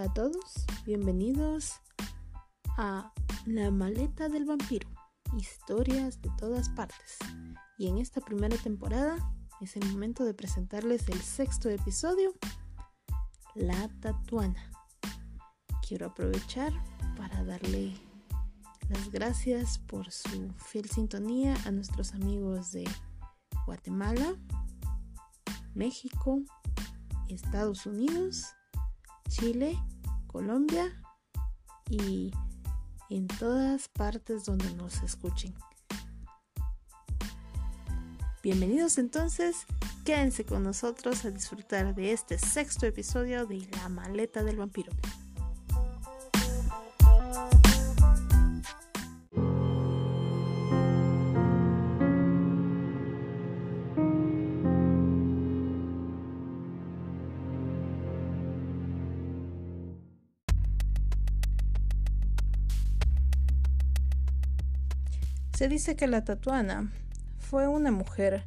Hola a todos, bienvenidos a La maleta del vampiro, historias de todas partes. Y en esta primera temporada es el momento de presentarles el sexto episodio, La Tatuana. Quiero aprovechar para darle las gracias por su fiel sintonía a nuestros amigos de Guatemala, México, Estados Unidos, Chile, Colombia y en todas partes donde nos escuchen. Bienvenidos entonces, quédense con nosotros a disfrutar de este sexto episodio de La maleta del vampiro. Se dice que la tatuana fue una mujer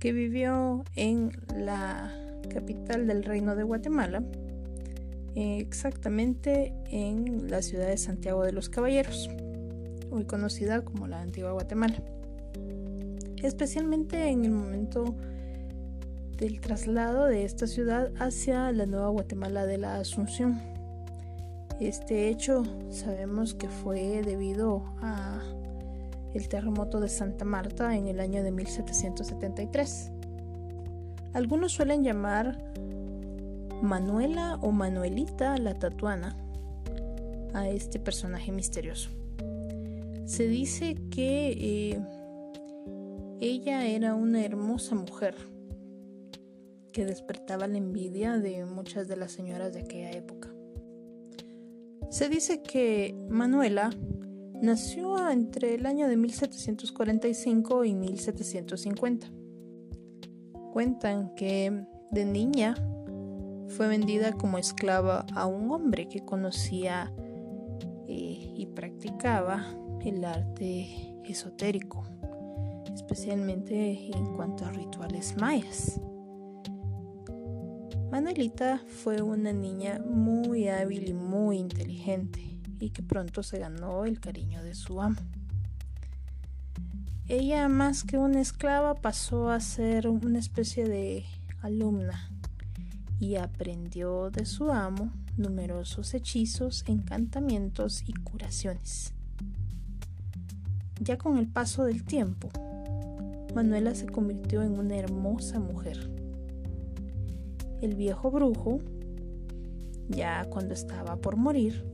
que vivió en la capital del reino de Guatemala, exactamente en la ciudad de Santiago de los Caballeros, hoy conocida como la antigua Guatemala. Especialmente en el momento del traslado de esta ciudad hacia la nueva Guatemala de la Asunción. Este hecho sabemos que fue debido a el terremoto de Santa Marta en el año de 1773. Algunos suelen llamar Manuela o Manuelita la Tatuana a este personaje misterioso. Se dice que eh, ella era una hermosa mujer que despertaba la envidia de muchas de las señoras de aquella época. Se dice que Manuela Nació entre el año de 1745 y 1750. Cuentan que de niña fue vendida como esclava a un hombre que conocía eh, y practicaba el arte esotérico, especialmente en cuanto a rituales mayas. Manuelita fue una niña muy hábil y muy inteligente y que pronto se ganó el cariño de su amo. Ella más que una esclava pasó a ser una especie de alumna y aprendió de su amo numerosos hechizos, encantamientos y curaciones. Ya con el paso del tiempo, Manuela se convirtió en una hermosa mujer. El viejo brujo, ya cuando estaba por morir,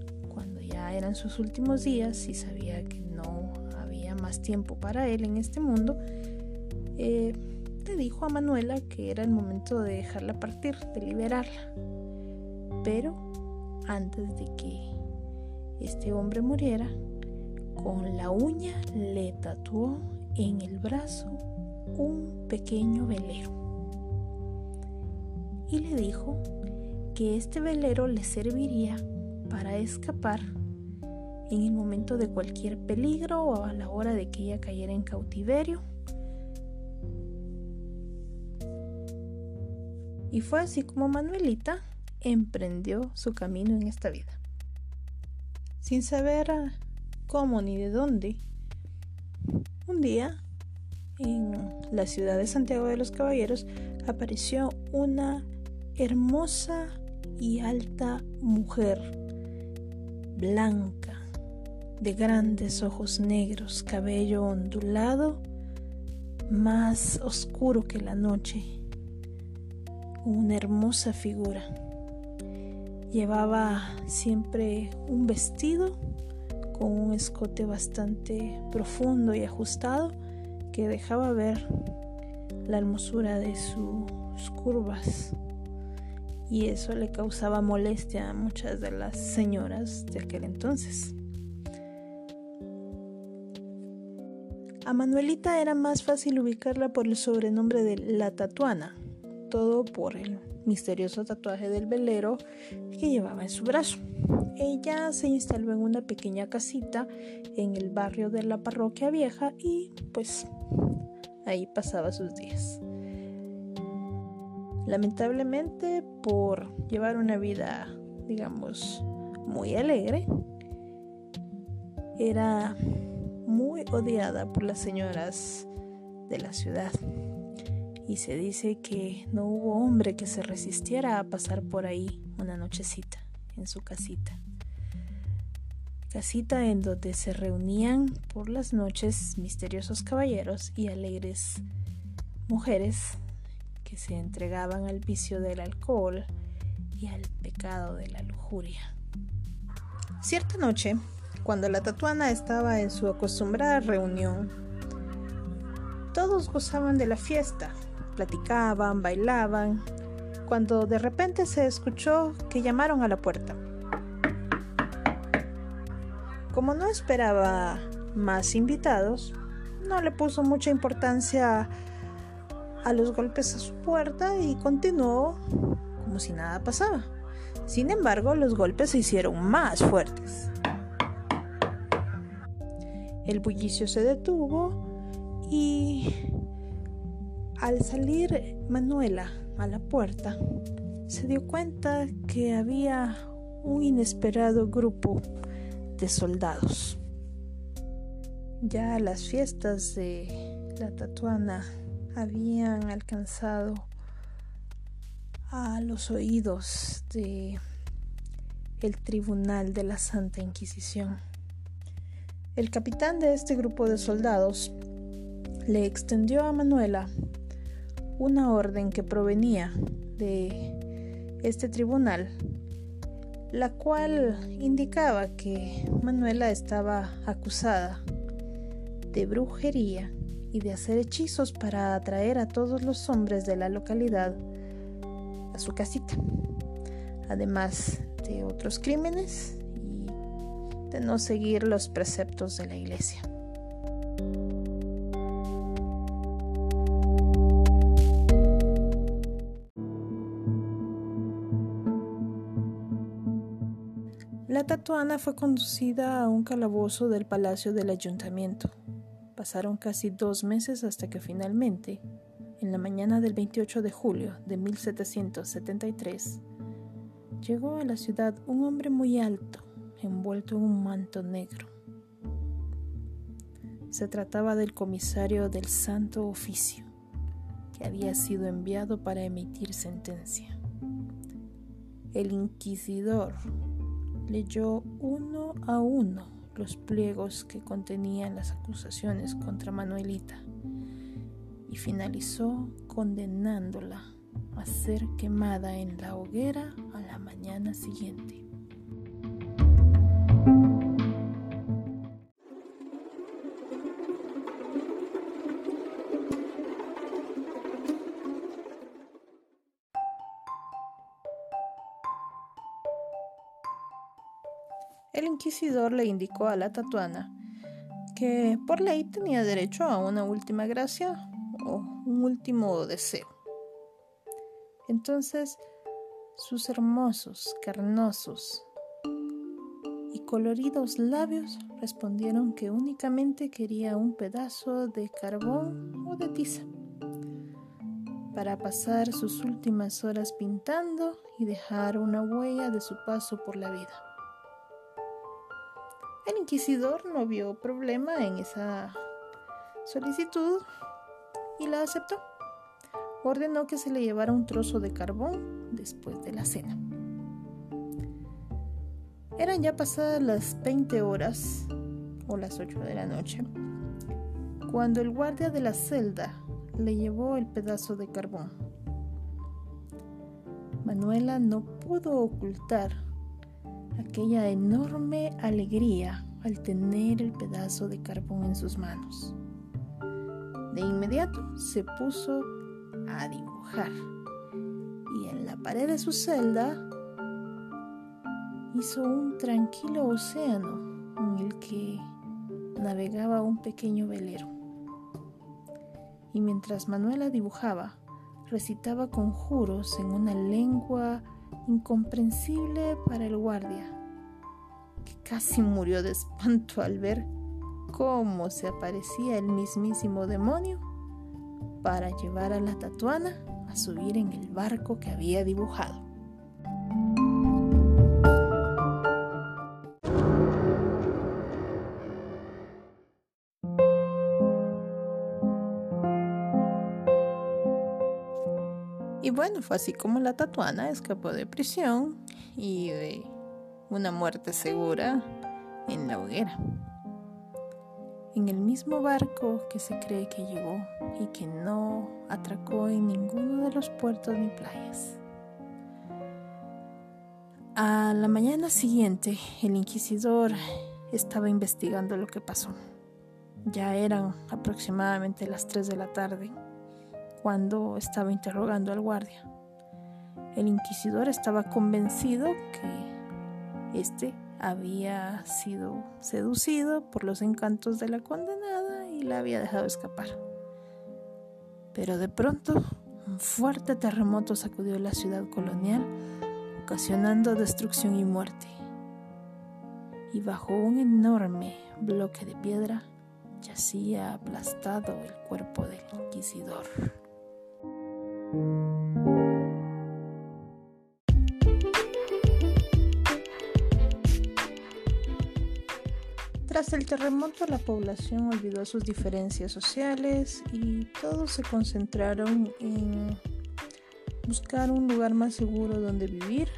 ya eran sus últimos días y sabía que no había más tiempo para él en este mundo, eh, le dijo a Manuela que era el momento de dejarla partir, de liberarla. Pero antes de que este hombre muriera, con la uña le tatuó en el brazo un pequeño velero. Y le dijo que este velero le serviría para escapar en el momento de cualquier peligro o a la hora de que ella cayera en cautiverio. Y fue así como Manuelita emprendió su camino en esta vida. Sin saber cómo ni de dónde, un día en la ciudad de Santiago de los Caballeros apareció una hermosa y alta mujer blanca de grandes ojos negros, cabello ondulado, más oscuro que la noche. Una hermosa figura. Llevaba siempre un vestido con un escote bastante profundo y ajustado que dejaba ver la hermosura de sus curvas y eso le causaba molestia a muchas de las señoras de aquel entonces. A Manuelita era más fácil ubicarla por el sobrenombre de la tatuana, todo por el misterioso tatuaje del velero que llevaba en su brazo. Ella se instaló en una pequeña casita en el barrio de la parroquia vieja y pues ahí pasaba sus días. Lamentablemente por llevar una vida digamos, muy alegre, era muy odiada por las señoras de la ciudad. Y se dice que no hubo hombre que se resistiera a pasar por ahí una nochecita en su casita. Casita en donde se reunían por las noches misteriosos caballeros y alegres mujeres que se entregaban al vicio del alcohol y al pecado de la lujuria. Cierta noche, cuando la tatuana estaba en su acostumbrada reunión, todos gozaban de la fiesta, platicaban, bailaban, cuando de repente se escuchó que llamaron a la puerta. Como no esperaba más invitados, no le puso mucha importancia a los golpes a su puerta y continuó como si nada pasaba. Sin embargo, los golpes se hicieron más fuertes. El bullicio se detuvo y al salir Manuela a la puerta, se dio cuenta que había un inesperado grupo de soldados. Ya las fiestas de la tatuana habían alcanzado a los oídos de el tribunal de la Santa Inquisición. El capitán de este grupo de soldados le extendió a Manuela una orden que provenía de este tribunal, la cual indicaba que Manuela estaba acusada de brujería y de hacer hechizos para atraer a todos los hombres de la localidad a su casita, además de otros crímenes y de no seguir los preceptos de la iglesia. La tatuana fue conducida a un calabozo del palacio del ayuntamiento. Pasaron casi dos meses hasta que finalmente, en la mañana del 28 de julio de 1773, llegó a la ciudad un hombre muy alto, envuelto en un manto negro. Se trataba del comisario del Santo Oficio, que había sido enviado para emitir sentencia. El inquisidor leyó uno a uno los pliegos que contenían las acusaciones contra Manuelita y finalizó condenándola a ser quemada en la hoguera a la mañana siguiente. Inquisidor le indicó a la tatuana que por ley tenía derecho a una última gracia o un último deseo. Entonces sus hermosos, carnosos y coloridos labios respondieron que únicamente quería un pedazo de carbón o de tiza para pasar sus últimas horas pintando y dejar una huella de su paso por la vida. El inquisidor no vio problema en esa solicitud y la aceptó. Ordenó que se le llevara un trozo de carbón después de la cena. Eran ya pasadas las 20 horas o las 8 de la noche cuando el guardia de la celda le llevó el pedazo de carbón. Manuela no pudo ocultar aquella enorme alegría al tener el pedazo de carbón en sus manos. De inmediato se puso a dibujar y en la pared de su celda hizo un tranquilo océano en el que navegaba un pequeño velero. Y mientras Manuela dibujaba, recitaba conjuros en una lengua incomprensible para el guardia, que casi murió de espanto al ver cómo se aparecía el mismísimo demonio para llevar a la tatuana a subir en el barco que había dibujado. Bueno, fue así como la tatuana escapó de prisión y de una muerte segura en la hoguera. En el mismo barco que se cree que llegó y que no atracó en ninguno de los puertos ni playas. A la mañana siguiente, el inquisidor estaba investigando lo que pasó. Ya eran aproximadamente las 3 de la tarde cuando estaba interrogando al guardia. El inquisidor estaba convencido que este había sido seducido por los encantos de la condenada y la había dejado escapar. Pero de pronto, un fuerte terremoto sacudió la ciudad colonial ocasionando destrucción y muerte. Y bajo un enorme bloque de piedra yacía aplastado el cuerpo del inquisidor. Tras el terremoto la población olvidó sus diferencias sociales y todos se concentraron en buscar un lugar más seguro donde vivir,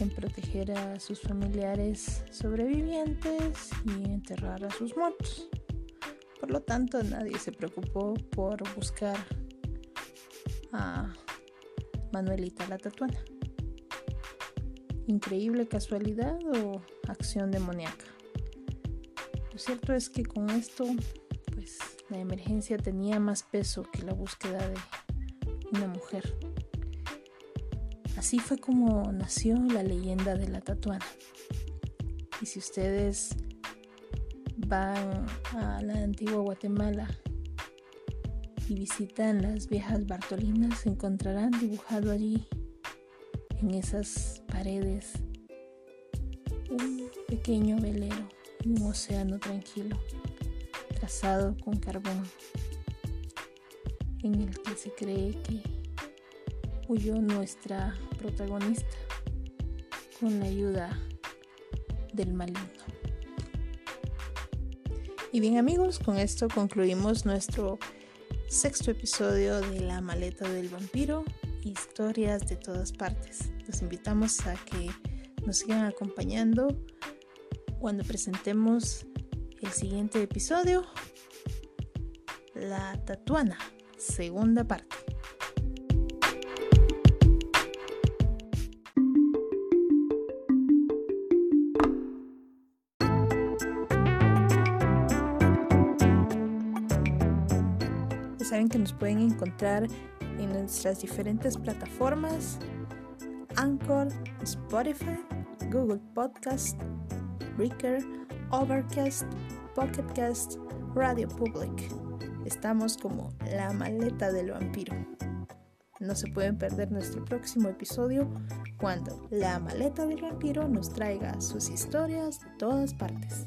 en proteger a sus familiares sobrevivientes y enterrar a sus muertos. Por lo tanto, nadie se preocupó por buscar a Manuelita la Tatuana. Increíble casualidad o acción demoníaca. Lo cierto es que con esto, pues la emergencia tenía más peso que la búsqueda de una mujer. Así fue como nació la leyenda de la tatuana. Y si ustedes van a la antigua Guatemala y visitan las viejas Bartolinas, encontrarán dibujado allí, en esas paredes, un pequeño velero y un océano tranquilo, trazado con carbón en el que se cree que huyó nuestra protagonista con la ayuda del maligno. Y bien amigos, con esto concluimos nuestro sexto episodio de La maleta del vampiro, historias de todas partes. Los invitamos a que nos sigan acompañando cuando presentemos el siguiente episodio, La Tatuana segunda parte. Que nos pueden encontrar en nuestras diferentes plataformas Anchor, Spotify, Google Podcast, Breaker, Overcast, Pocketcast, Radio Public. Estamos como la maleta del vampiro. No se pueden perder nuestro próximo episodio cuando la maleta del vampiro nos traiga sus historias de todas partes.